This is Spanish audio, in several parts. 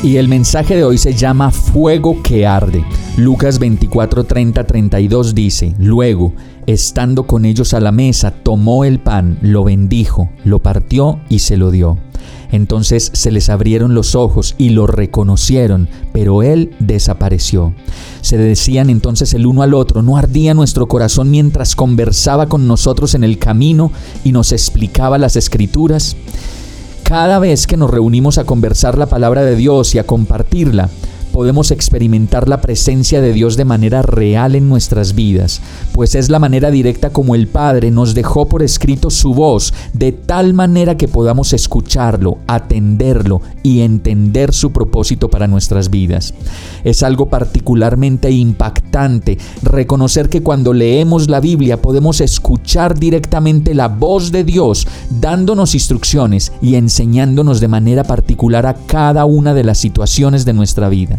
Y el mensaje de hoy se llama Fuego que arde. Lucas 24, 30, 32 dice, Luego, estando con ellos a la mesa, tomó el pan, lo bendijo, lo partió y se lo dio. Entonces se les abrieron los ojos y lo reconocieron, pero él desapareció. Se decían entonces el uno al otro, ¿no ardía nuestro corazón mientras conversaba con nosotros en el camino y nos explicaba las escrituras? Cada vez que nos reunimos a conversar la palabra de Dios y a compartirla, podemos experimentar la presencia de Dios de manera real en nuestras vidas, pues es la manera directa como el Padre nos dejó por escrito su voz, de tal manera que podamos escucharlo, atenderlo y entender su propósito para nuestras vidas. Es algo particularmente impactante reconocer que cuando leemos la Biblia podemos escuchar directamente la voz de Dios dándonos instrucciones y enseñándonos de manera particular a cada una de las situaciones de nuestra vida.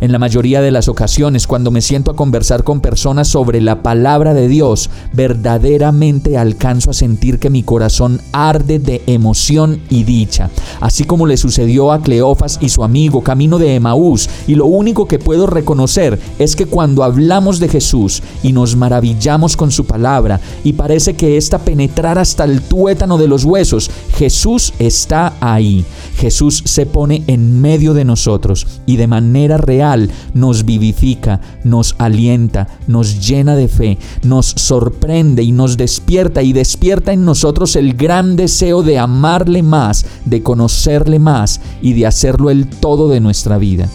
En la mayoría de las ocasiones, cuando me siento a conversar con personas sobre la palabra de Dios, verdaderamente alcanzo a sentir que mi corazón arde de emoción y dicha, así como le sucedió a Cleofas y su amigo camino de Emaús, y lo único que puedo reconocer es que cuando hablamos de Jesús y nos maravillamos con su palabra y parece que ésta penetrar hasta el tuétano de los huesos, Jesús está ahí. Jesús se pone en medio de nosotros y de manera real nos vivifica, nos alienta, nos llena de fe, nos sorprende y nos despierta y despierta en nosotros el gran deseo de amarle más, de conocerle más y de hacerlo el todo de nuestra vida.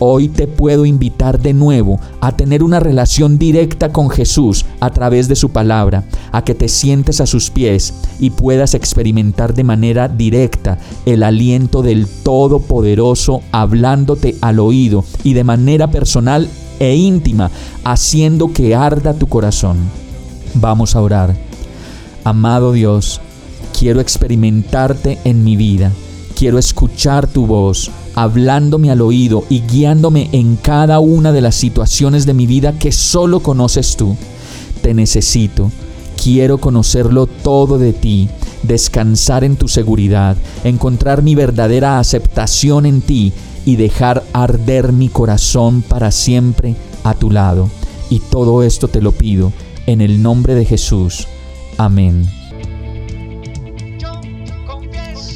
Hoy te puedo invitar de nuevo a tener una relación directa con Jesús a través de su palabra, a que te sientes a sus pies y puedas experimentar de manera directa el aliento del Todopoderoso hablándote al oído y de manera personal e íntima, haciendo que arda tu corazón. Vamos a orar. Amado Dios, quiero experimentarte en mi vida. Quiero escuchar tu voz hablándome al oído y guiándome en cada una de las situaciones de mi vida que solo conoces tú. Te necesito, quiero conocerlo todo de ti, descansar en tu seguridad, encontrar mi verdadera aceptación en ti y dejar arder mi corazón para siempre a tu lado. Y todo esto te lo pido en el nombre de Jesús. Amén.